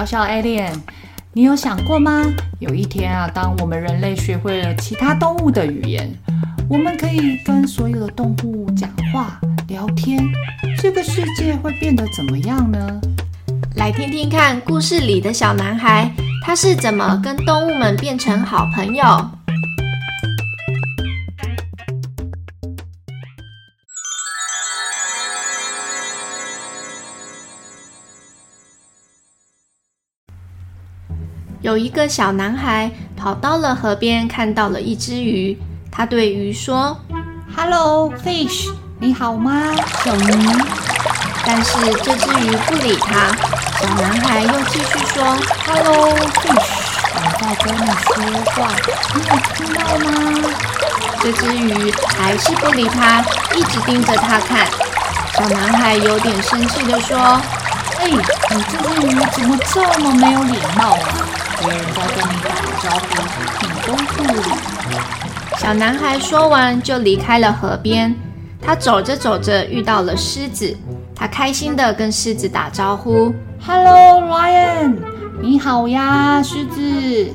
小小爱恋你有想过吗？有一天啊，当我们人类学会了其他动物的语言，我们可以跟所有的动物讲话、聊天，这个世界会变得怎么样呢？来听听看故事里的小男孩，他是怎么跟动物们变成好朋友。有一个小男孩跑到了河边，看到了一只鱼。他对鱼说：“Hello, fish，你好吗，小鱼？”但是这只鱼不理他。小男孩又继续说：“Hello, fish，我在跟你说话，你有听到吗？”这只鱼还是不理他，一直盯着他看。小男孩有点生气地说：“哎，你这只鱼怎么这么没有礼貌啊？”别人在跟你打招呼，你都不理。小男孩说完就离开了河边。他走着走着遇到了狮子，他开心的跟狮子打招呼：“Hello, Ryan，你好呀，狮子。”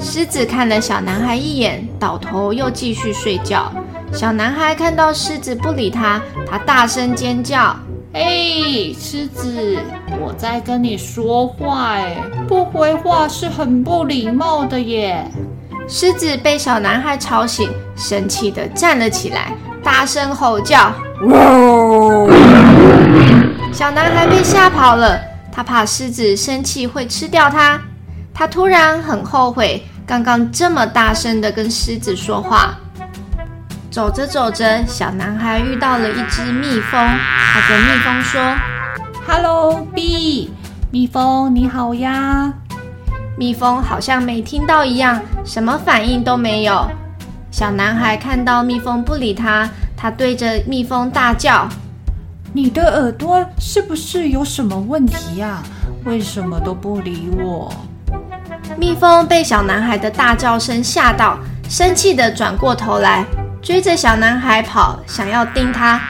狮子看了小男孩一眼，倒头又继续睡觉。小男孩看到狮子不理他，他大声尖叫。哎，狮子，我在跟你说话，哎，不回话是很不礼貌的耶。狮子被小男孩吵醒，生气地站了起来，大声吼叫。哇！小男孩被吓跑了，他怕狮子生气会吃掉他。他突然很后悔，刚刚这么大声地跟狮子说话。走着走着，小男孩遇到了一只蜜蜂。他跟蜜蜂说：“Hello, bee，蜜蜂你好呀。”蜜蜂好像没听到一样，什么反应都没有。小男孩看到蜜蜂不理他，他对着蜜蜂大叫：“你的耳朵是不是有什么问题呀？为什么都不理我？”蜜蜂被小男孩的大叫声吓到，生气的转过头来。追着小男孩跑，想要叮他。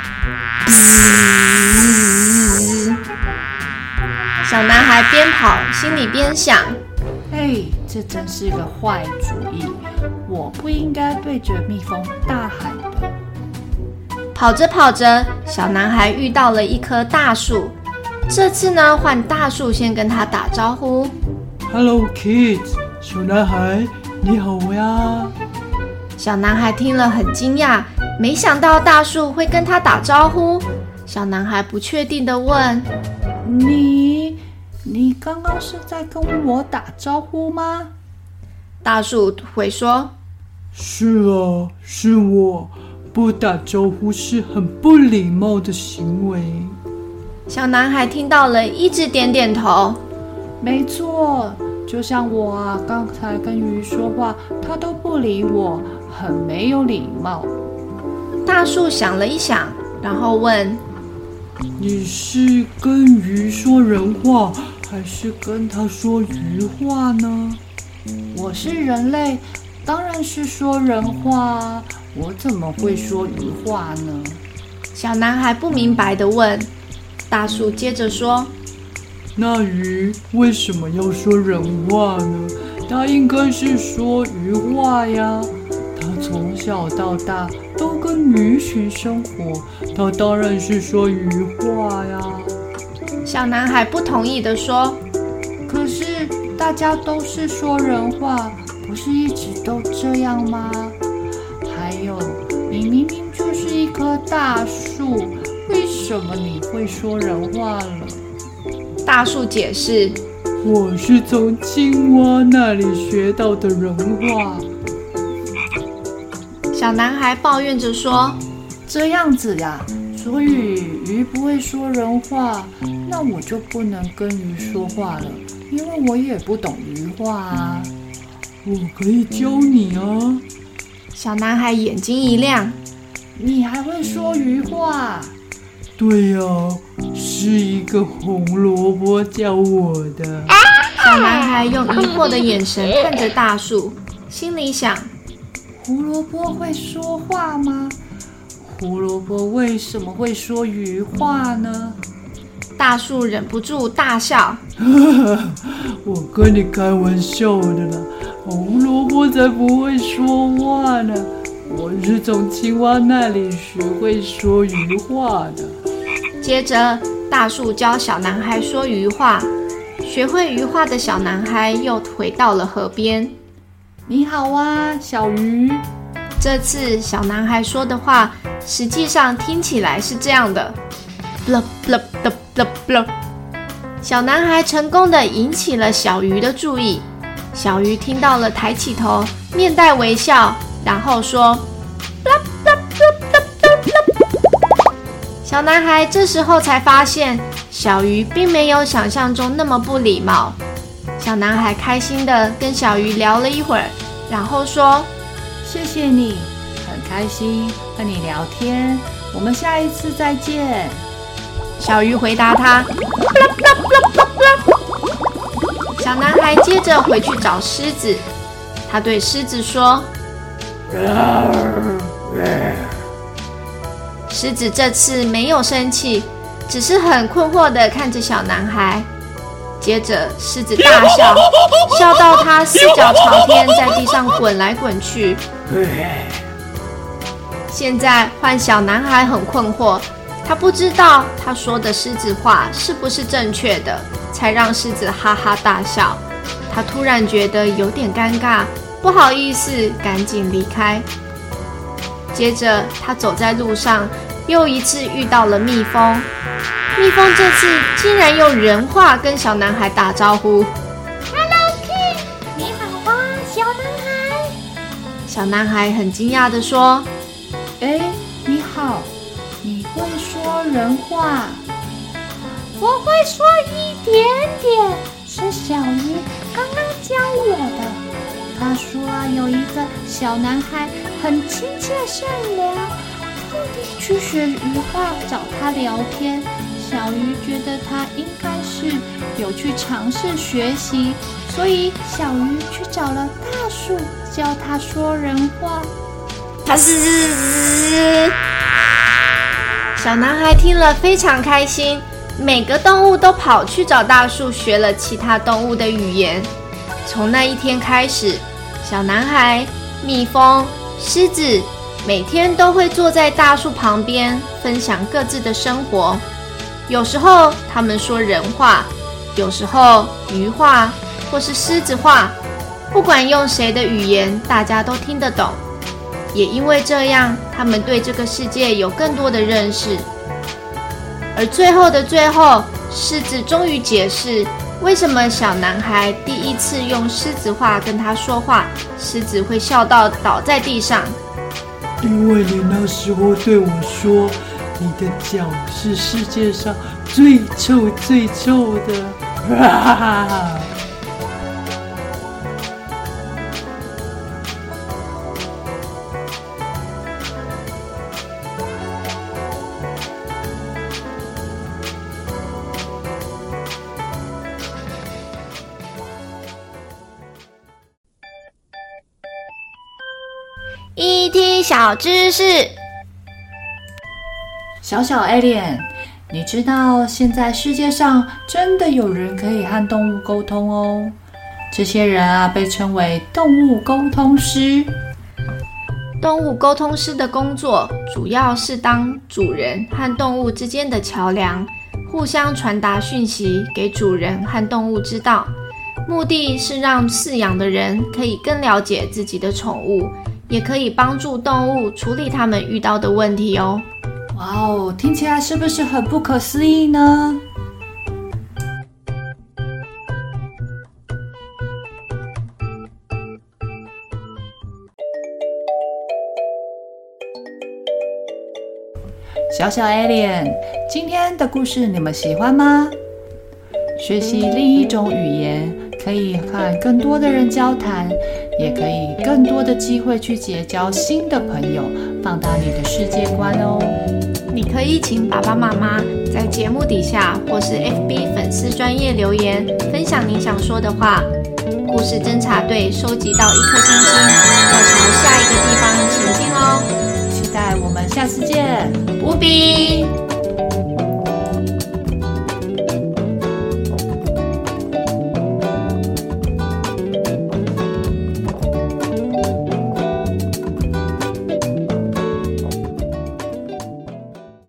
小男孩边跑心里边想：“哎，这真是个坏主意！我不应该对着蜜蜂大喊的。”跑着跑着，小男孩遇到了一棵大树。这次呢，换大树先跟他打招呼：“Hello, kids，小男孩，你好呀。”小男孩听了很惊讶，没想到大树会跟他打招呼。小男孩不确定地问：“你，你刚刚是在跟我打招呼吗？”大树回说：“是啊，是我。不打招呼是很不礼貌的行为。”小男孩听到了，一直点点头：“没错，就像我啊，刚才跟鱼说话，他都不理我。”很没有礼貌。大树想了一想，然后问：“你是跟鱼说人话，还是跟他说鱼话呢？”“我是人类，当然是说人话。我怎么会说鱼话呢？”小男孩不明白的问。大树接着说：“那鱼为什么要说人话呢？它应该是说鱼话呀。”从小到大都跟鱼群生活，他当然是说鱼话呀。小男孩不同意的说：“可是大家都是说人话，不是一直都这样吗？还有，你明明就是一棵大树，为什么你会说人话了？”大树解释：“我是从青蛙那里学到的人话。”小男孩抱怨着说：“这样子呀，所以鱼不会说人话，那我就不能跟鱼说话了，因为我也不懂鱼话啊。我可以教你啊！”小男孩眼睛一亮：“你还会说鱼话？”“对呀，是一个红萝卜教我的。”小男孩用疑惑的眼神看着大树，心里想。胡萝卜会说话吗？胡萝卜为什么会说鱼话呢？大树忍不住大笑。我跟你开玩笑的啦，胡萝卜才不会说话呢。我是从青蛙那里学会说鱼话的。接着，大树教小男孩说鱼话。学会鱼话的小男孩又回到了河边。你好啊，小鱼。这次小男孩说的话，实际上听起来是这样的。小男孩成功的引起了小鱼的注意。小鱼听到了，抬起头，面带微笑，然后说。小男孩这时候才发现，小鱼并没有想象中那么不礼貌。小男孩开心的跟小鱼聊了一会儿，然后说：“谢谢你，很开心和你聊天，我们下一次再见。”小鱼回答他。小男孩接着回去找狮子，他对狮子说：“狮子这次没有生气，只是很困惑的看着小男孩。”接着，狮子大笑，笑到他四脚朝天，在地上滚来滚去。现在换小男孩很困惑，他不知道他说的狮子话是不是正确的，才让狮子哈哈大笑。他突然觉得有点尴尬，不好意思，赶紧离开。接着，他走在路上，又一次遇到了蜜蜂。蜜蜂这次竟然用人话跟小男孩打招呼：“Hello King，你好啊，小男孩。”小男孩很惊讶的说：“哎，你好，你会说人话？我会说一点点，是小鱼刚刚教我的。他说啊，有一个小男孩很亲切善良，特地去学鱼话找他聊天。”小鱼觉得他应该是有去尝试学习，所以小鱼去找了大树，教他说人话。他是小男孩听了非常开心，每个动物都跑去找大树学了其他动物的语言。从那一天开始，小男孩、蜜蜂、狮子每天都会坐在大树旁边，分享各自的生活。有时候他们说人话，有时候鱼话，或是狮子话，不管用谁的语言，大家都听得懂。也因为这样，他们对这个世界有更多的认识。而最后的最后，狮子终于解释为什么小男孩第一次用狮子话跟他说话，狮子会笑到倒在地上。因为你那时候对我说。你的脚是世界上最臭最臭的，哈哈哈哈！一听小知识。小小 Alien，你知道现在世界上真的有人可以和动物沟通哦？这些人啊，被称为动物沟通师。动物沟通师的工作主要是当主人和动物之间的桥梁，互相传达讯息给主人和动物知道。目的是让饲养的人可以更了解自己的宠物，也可以帮助动物处理他们遇到的问题哦。哇哦，听起来是不是很不可思议呢？小小 Alien，今天的故事你们喜欢吗？学习另一种语言，可以和更多的人交谈，也可以更多的机会去结交新的朋友，放大你的世界观哦。你可以请爸爸妈妈在节目底下或是 FB 粉丝专业留言，分享你想说的话。故事侦查队收集到一颗星星，要朝下一个地方前进哦。期待我们下次见，无比。